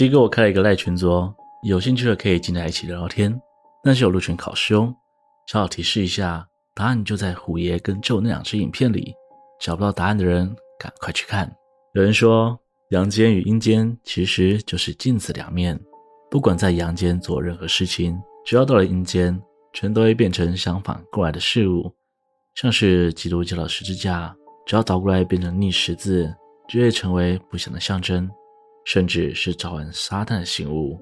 西哥，我开了一个赖群组，有兴趣的可以进来一起聊聊天。但是有入群考试哦，小小提示一下，答案就在虎爷跟咒那两支影片里。找不到答案的人，赶快去看。有人说，阳间与阴间其实就是镜子两面，不管在阳间做任何事情，只要到了阴间，全都会变成相反过来的事物。像是基督教的十字架，只要倒过来变成逆十字，就会成为不祥的象征，甚至是召唤撒旦的信物。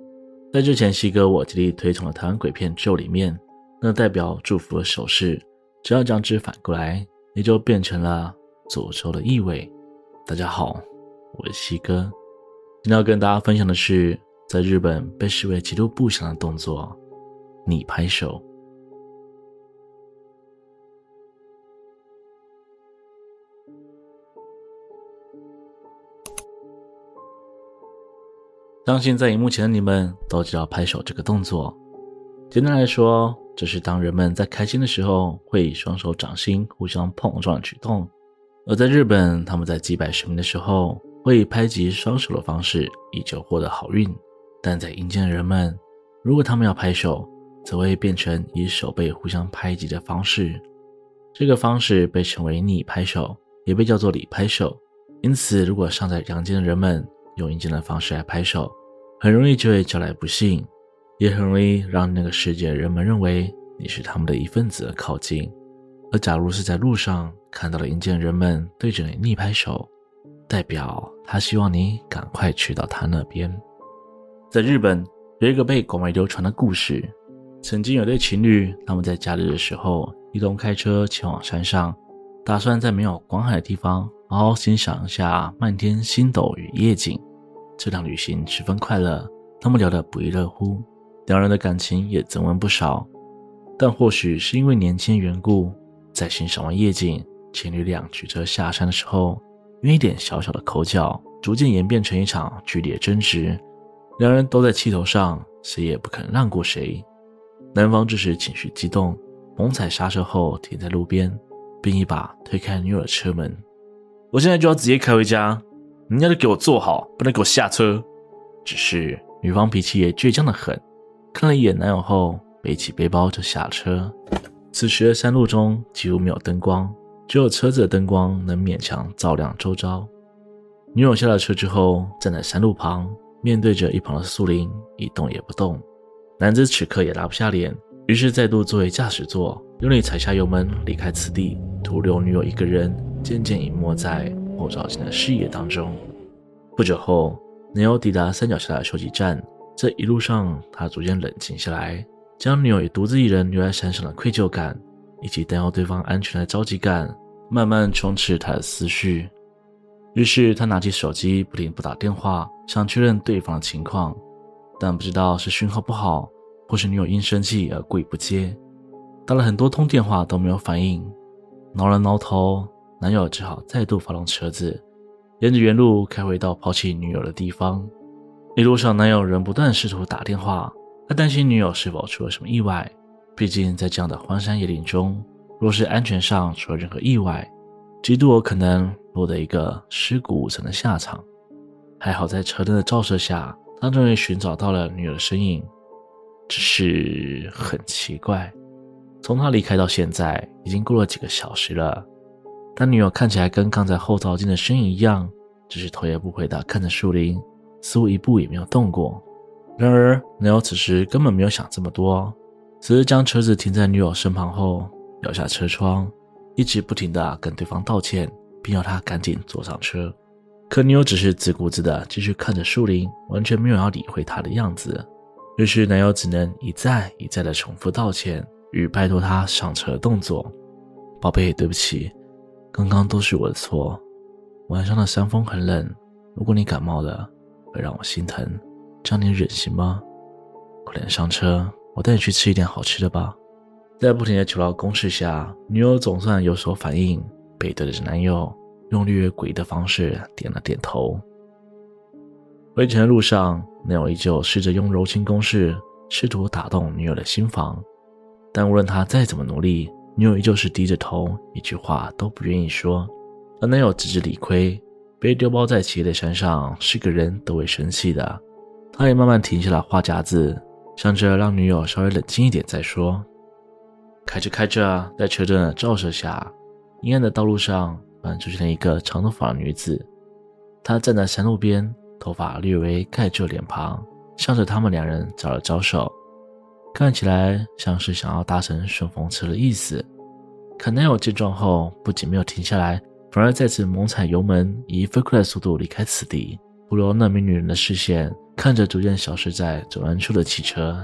在之前，西哥我极力推崇的台湾鬼片《咒》里面，那代表祝福的手势，只要将之反过来，也就变成了诅咒的意味。大家好，我是西哥，今天要跟大家分享的是，在日本被视为极度不祥的动作——逆拍手。相信在荧幕前的你们都知道拍手这个动作。简单来说，这是当人们在开心的时候，会以双手掌心互相碰撞的举动。而在日本，他们在祭拜神明的时候，会以拍击双手的方式，以求获得好运。但在阴间的人们，如果他们要拍手，则会变成以手背互相拍击的方式。这个方式被称为逆拍手，也被叫做礼拍手。因此，如果尚在阳间的人们用阴间的方式来拍手，很容易就会招来不幸，也很容易让那个世界人们认为你是他们的一份子而靠近。而假如是在路上看到了阴间人们对着你逆拍手，代表他希望你赶快去到他那边。在日本有一个被广为流传的故事，曾经有对情侣，他们在假日的时候一同开车前往山上，打算在没有广海的地方好好欣赏一下漫天星斗与夜景。这趟旅行十分快乐，他们聊得不亦乐乎，两人的感情也增温不少。但或许是因为年轻缘故，在欣赏完夜景，情侣俩举车下山的时候，因为一点小小的口角，逐渐演变成一场剧烈争执。两人都在气头上，谁也不肯让过谁。男方这时情绪激动，猛踩刹车后停在路边，并一把推开女友的车门：“我现在就要直接开回家。”人家就给我坐好，不能给我下车。只是女方脾气也倔强的很，看了一眼男友后，背起背包就下车。此时的山路中几乎没有灯光，只有车子的灯光能勉强照亮周遭。女友下了车之后，站在山路旁，面对着一旁的树林，一动也不动。男子此刻也拉不下脸，于是再度坐回驾驶座，用力踩下油门离开此地，徒留女友一个人渐渐隐没在。后照镜的视野当中，不久后，男友抵达山脚下的休息站。这一路上，他逐渐冷静下来，将女友也独自一人留在山上的愧疚感，以及担忧对方安全的着急感，慢慢充斥他的思绪。于是，他拿起手机，不停拨打电话，想确认对方的情况，但不知道是讯号不好，或是女友因生气而故意不接。打了很多通电话都没有反应，挠了挠头。男友只好再度发动车子，沿着原路开回到抛弃女友的地方。一路上，男友仍不断试图打电话，他担心女友是否出了什么意外。毕竟，在这样的荒山野岭中，若是安全上出了任何意外，极度有可能落得一个尸骨无存的下场。还好，在车灯的照射下，他终于寻找到了女友的身影。只是很奇怪，从他离开到现在，已经过了几个小时了。但女友看起来跟刚才后照镜的身影一样，只是头也不回的看着树林，似乎一步也没有动过。然而，男友此时根本没有想这么多，只是将车子停在女友身旁后，摇下车窗，一直不停的跟对方道歉，并要她赶紧坐上车。可女友只是自顾自的继续看着树林，完全没有要理会他的样子。于是，男友只能一再一再的重复道歉与拜托她上车的动作。宝贝，对不起。刚刚都是我的错。晚上的山风很冷，如果你感冒了，会让我心疼，这样你忍心吗？快点上车，我带你去吃一点好吃的吧。在不停的求饶攻势下，女友总算有所反应，背对着男友，用略诡异的方式点了点头。回程的路上，男友依旧试着用柔情攻势，试图打动女友的心房，但无论他再怎么努力。女友依旧是低着头，一句话都不愿意说。而男友自知理亏，被丢包在漆黑的山上，是个人都会生气的。他也慢慢停下了话匣子，想着让女友稍微冷静一点再说。开着开着，在车灯的照射下，阴暗的道路上突然出现了一个长头发的女子。她站在山路边，头发略微盖住脸庞，向着他们两人招了招手，看起来像是想要搭乘顺风车的意思。可男友见状后，不仅没有停下来，反而再次猛踩油门，以飞快的速度离开此地，不留那名女人的视线。看着逐渐消失在转弯处的汽车，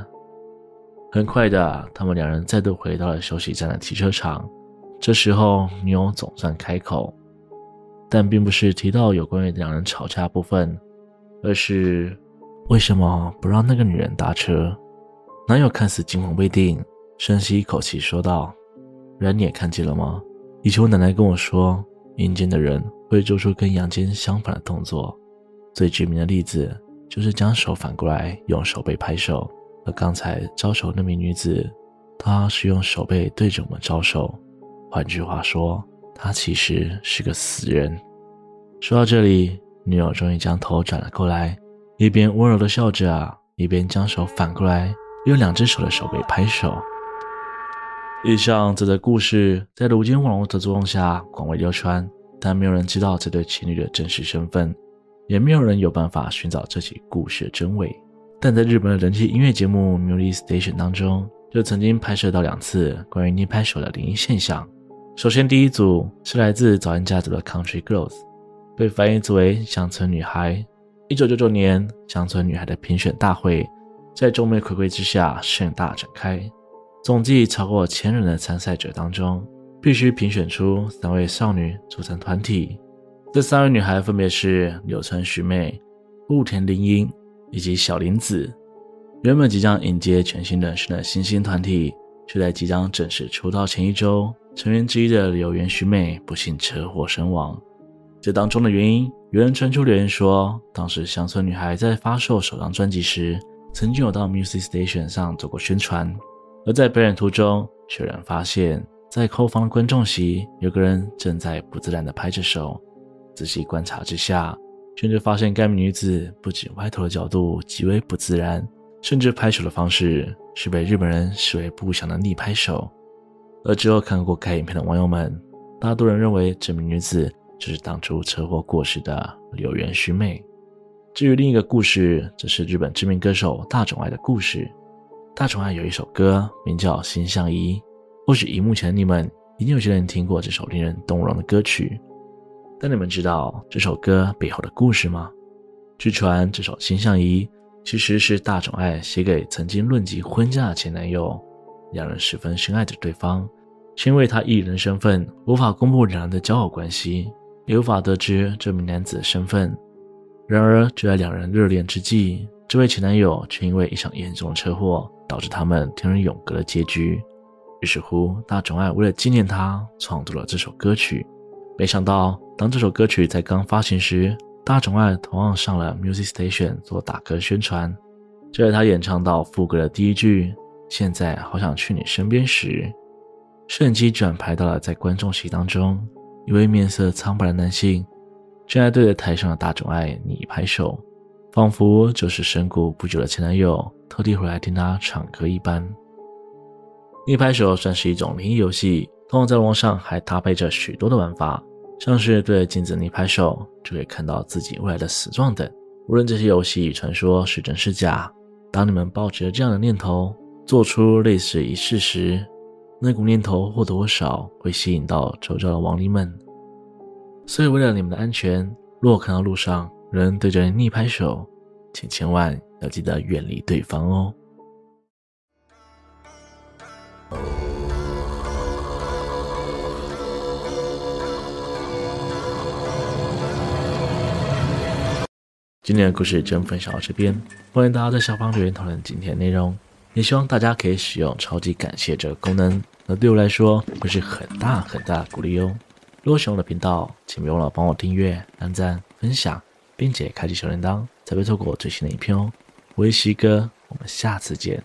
很快的，他们两人再度回到了休息站的停车场。这时候，女友总算开口，但并不是提到有关于两人吵架部分，而是为什么不让那个女人搭车？男友看似惊魂未定，深吸一口气说道：“然你也看见了吗？以前我奶奶跟我说，阴间的人会做出跟阳间相反的动作。最知名的例子。”就是将手反过来用手背拍手，而刚才招手那名女子，她是用手背对着我们招手。换句话说，她其实是个死人。说到这里，女友终于将头转了过来，一边温柔地笑着，一边将手反过来，用两只手的手背拍手。以上这则故事在如今网络的作用下广为流传，但没有人知道这对情侣的真实身份。也没有人有办法寻找这起故事的真伪，但在日本的人气音乐节目《Music Station》当中，就曾经拍摄到两次关于逆拍手的灵异现象。首先，第一组是来自早安家族的 Country Girls，被翻译作为乡村女孩。一九九九年，乡村女孩的评选大会在众目睽睽之下盛大展开，总计超过千人的参赛者当中，必须评选出三位少女组成团体。这三位女孩分别是柳村徐美、户田铃音以及小林子。原本即将迎接全新人生的新兴团体，却在即将正式出道前一周，成员之一的柳原徐美不幸车祸身亡。这当中的原因，有人传出留言说，当时乡村女孩在发售首张专辑时，曾经有到 Music Station 上做过宣传，而在表演途中，却然发现，在后方的观众席有个人正在不自然地拍着手。仔细观察之下，甚至发现该名女子不仅歪头的角度极为不自然，甚至拍手的方式是被日本人视为不祥的逆拍手。而之后看过该影片的网友们，大多人认为这名女子就是当初车祸过世的柳原须美。至于另一个故事，则是日本知名歌手大冢爱的故事。大冢爱有一首歌名叫《心相依》，或许荧幕前的你们一定有些人听过这首令人动容的歌曲。但你们知道这首歌背后的故事吗？据传，这首《心相依》其实是大冢爱写给曾经论及婚嫁的前男友，两人十分深爱着对方，是因为他艺人身份无法公布两人的交往关系，也无法得知这名男子的身份。然而，就在两人热恋之际，这位前男友却因为一场严重的车祸，导致他们天人永隔的结局。于是乎，大冢爱为了纪念他，创作了这首歌曲。没想到，当这首歌曲在刚发行时，大冢爱同样上了 Music Station 做打歌宣传。就在他演唱到副歌的第一句“现在好想去你身边”时，摄影机转拍到了在观众席当中一位面色苍白的男性，正在对着台上的大众爱逆拍手，仿佛就是身故不久的前男友特地回来听他唱歌一般。逆拍手算是一种灵异游戏。通常在网上还搭配着许多的玩法，像是对着镜子逆拍手就可以看到自己未来的死状等。无论这些游戏传说是真是假，当你们抱着这样的念头做出类似仪式时，那股念头或多或少会吸引到周遭的亡灵们。所以为了你们的安全，若看到路上有人对着你逆拍手，请千万要记得远离对方哦。今天的故事就分享到这边，欢迎大家在下方留言讨论今天的内容，也希望大家可以使用超级感谢这个功能，那对我来说会是很大很大的鼓励哦。如果喜欢我的频道，请别忘了帮我订阅、点赞、分享，并且开启小铃铛，才不会错过最新的影片哦。我是西哥，我们下次见。